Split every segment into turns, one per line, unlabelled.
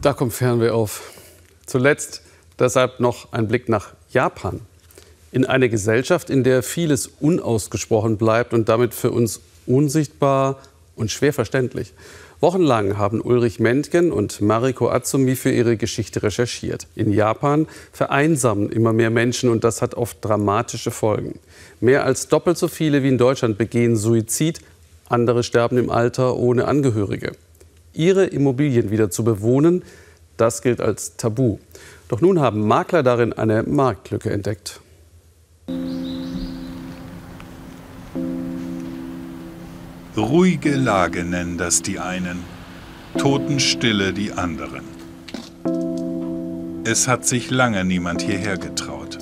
Da kommt Fernweh auf. Zuletzt deshalb noch ein Blick nach Japan. In eine Gesellschaft, in der vieles unausgesprochen bleibt und damit für uns unsichtbar und schwer verständlich. Wochenlang haben Ulrich Mentgen und Mariko Azumi für ihre Geschichte recherchiert. In Japan vereinsamen immer mehr Menschen und das hat oft dramatische Folgen. Mehr als doppelt so viele wie in Deutschland begehen Suizid, andere sterben im Alter ohne Angehörige. Ihre Immobilien wieder zu bewohnen, das gilt als Tabu. Doch nun haben Makler darin eine Marktlücke entdeckt.
Ruhige Lage nennen das die einen, Totenstille die anderen. Es hat sich lange niemand hierher getraut.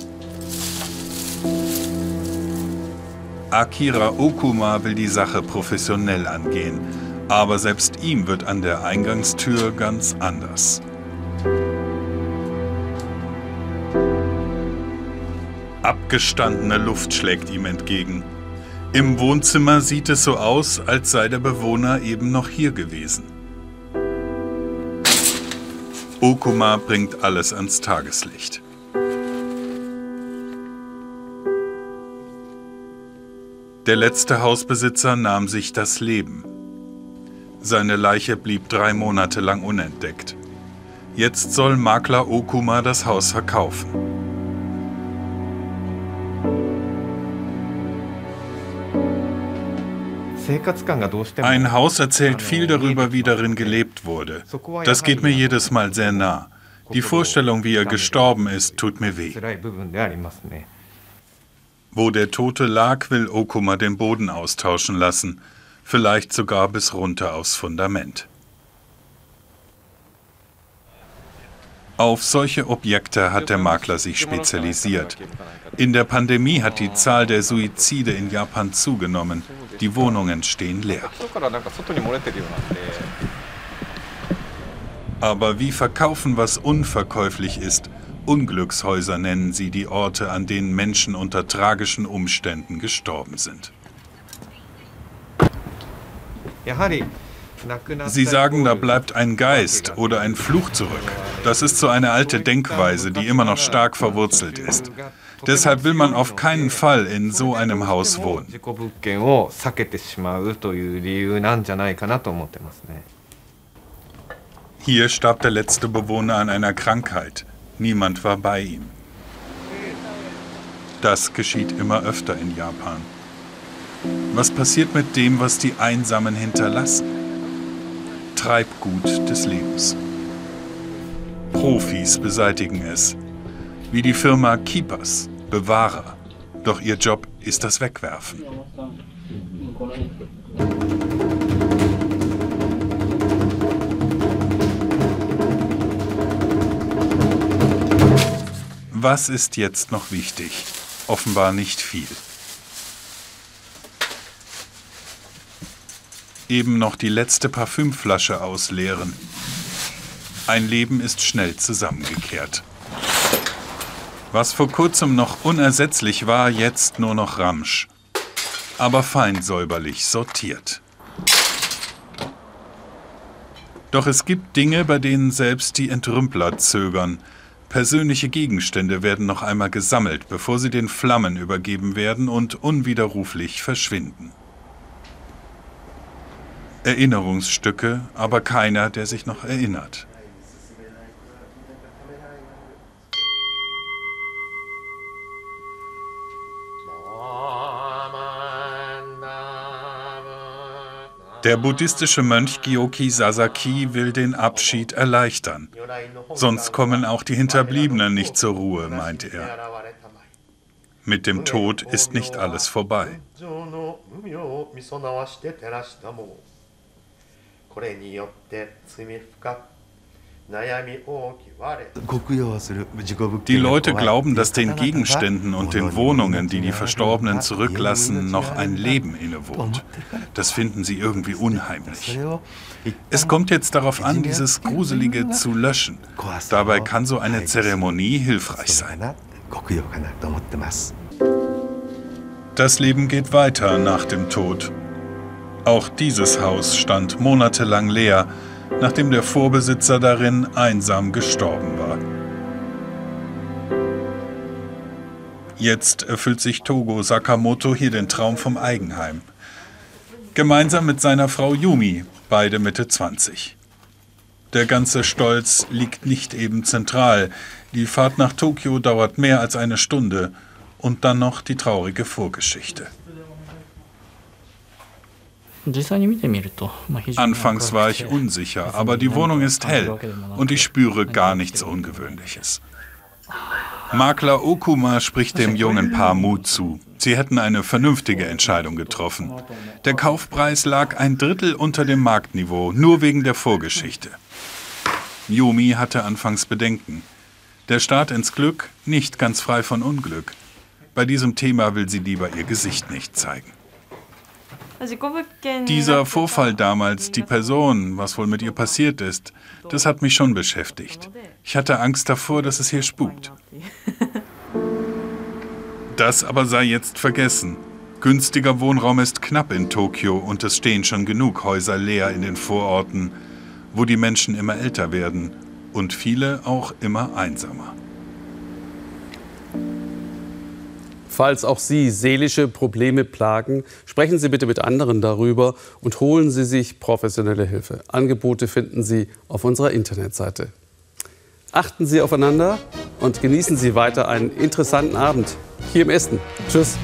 Akira Okuma will die Sache professionell angehen, aber selbst ihm wird an der Eingangstür ganz anders. Abgestandene Luft schlägt ihm entgegen. Im Wohnzimmer sieht es so aus, als sei der Bewohner eben noch hier gewesen. Okuma bringt alles ans Tageslicht. Der letzte Hausbesitzer nahm sich das Leben. Seine Leiche blieb drei Monate lang unentdeckt. Jetzt soll Makler Okuma das Haus verkaufen. Ein Haus erzählt viel darüber, wie darin gelebt wurde. Das geht mir jedes Mal sehr nah. Die Vorstellung, wie er gestorben ist, tut mir weh. Wo der Tote lag, will Okuma den Boden austauschen lassen, vielleicht sogar bis runter aufs Fundament. Auf solche Objekte hat der Makler sich spezialisiert. In der Pandemie hat die Zahl der Suizide in Japan zugenommen. Die Wohnungen stehen leer. Aber wie verkaufen, was unverkäuflich ist? Unglückshäuser nennen sie die Orte, an denen Menschen unter tragischen Umständen gestorben sind. Sie sagen, da bleibt ein Geist oder ein Fluch zurück. Das ist so eine alte Denkweise, die immer noch stark verwurzelt ist. Deshalb will man auf keinen Fall in so einem Haus wohnen. Hier starb der letzte Bewohner an einer Krankheit. Niemand war bei ihm. Das geschieht immer öfter in Japan. Was passiert mit dem, was die Einsamen hinterlassen? Treibgut des Lebens. Profis beseitigen es, wie die Firma Keepers, Bewahrer. Doch ihr Job ist das Wegwerfen. Was ist jetzt noch wichtig? Offenbar nicht viel. Eben noch die letzte Parfümflasche ausleeren. Ein Leben ist schnell zusammengekehrt. Was vor kurzem noch unersetzlich war, jetzt nur noch Ramsch. Aber fein säuberlich sortiert. Doch es gibt Dinge, bei denen selbst die Entrümpler zögern. Persönliche Gegenstände werden noch einmal gesammelt, bevor sie den Flammen übergeben werden und unwiderruflich verschwinden. Erinnerungsstücke, aber keiner, der sich noch erinnert. Der buddhistische Mönch Gyoki Sasaki will den Abschied erleichtern. Sonst kommen auch die Hinterbliebenen nicht zur Ruhe, meint er. Mit dem Tod ist nicht alles vorbei. Die Leute glauben, dass den Gegenständen und den Wohnungen, die die Verstorbenen zurücklassen, noch ein Leben innewohnt. Das finden sie irgendwie unheimlich. Es kommt jetzt darauf an, dieses Gruselige zu löschen. Dabei kann so eine Zeremonie hilfreich sein. Das Leben geht weiter nach dem Tod. Auch dieses Haus stand monatelang leer, nachdem der Vorbesitzer darin einsam gestorben war. Jetzt erfüllt sich Togo Sakamoto hier den Traum vom Eigenheim. Gemeinsam mit seiner Frau Yumi, beide Mitte 20. Der ganze Stolz liegt nicht eben zentral. Die Fahrt nach Tokio dauert mehr als eine Stunde. Und dann noch die traurige Vorgeschichte. Anfangs war ich unsicher, aber die Wohnung ist hell und ich spüre gar nichts Ungewöhnliches. Makler Okuma spricht dem jungen Paar Mut zu. Sie hätten eine vernünftige Entscheidung getroffen. Der Kaufpreis lag ein Drittel unter dem Marktniveau, nur wegen der Vorgeschichte. Yumi hatte anfangs Bedenken. Der Start ins Glück nicht ganz frei von Unglück. Bei diesem Thema will sie lieber ihr Gesicht nicht zeigen. Dieser Vorfall damals, die Person, was wohl mit ihr passiert ist, das hat mich schon beschäftigt. Ich hatte Angst davor, dass es hier spukt. Das aber sei jetzt vergessen. Günstiger Wohnraum ist knapp in Tokio und es stehen schon genug Häuser leer in den Vororten wo die Menschen immer älter werden und viele auch immer einsamer.
Falls auch Sie seelische Probleme plagen, sprechen Sie bitte mit anderen darüber und holen Sie sich professionelle Hilfe. Angebote finden Sie auf unserer Internetseite. Achten Sie aufeinander und genießen Sie weiter einen interessanten Abend hier im Essen. Tschüss.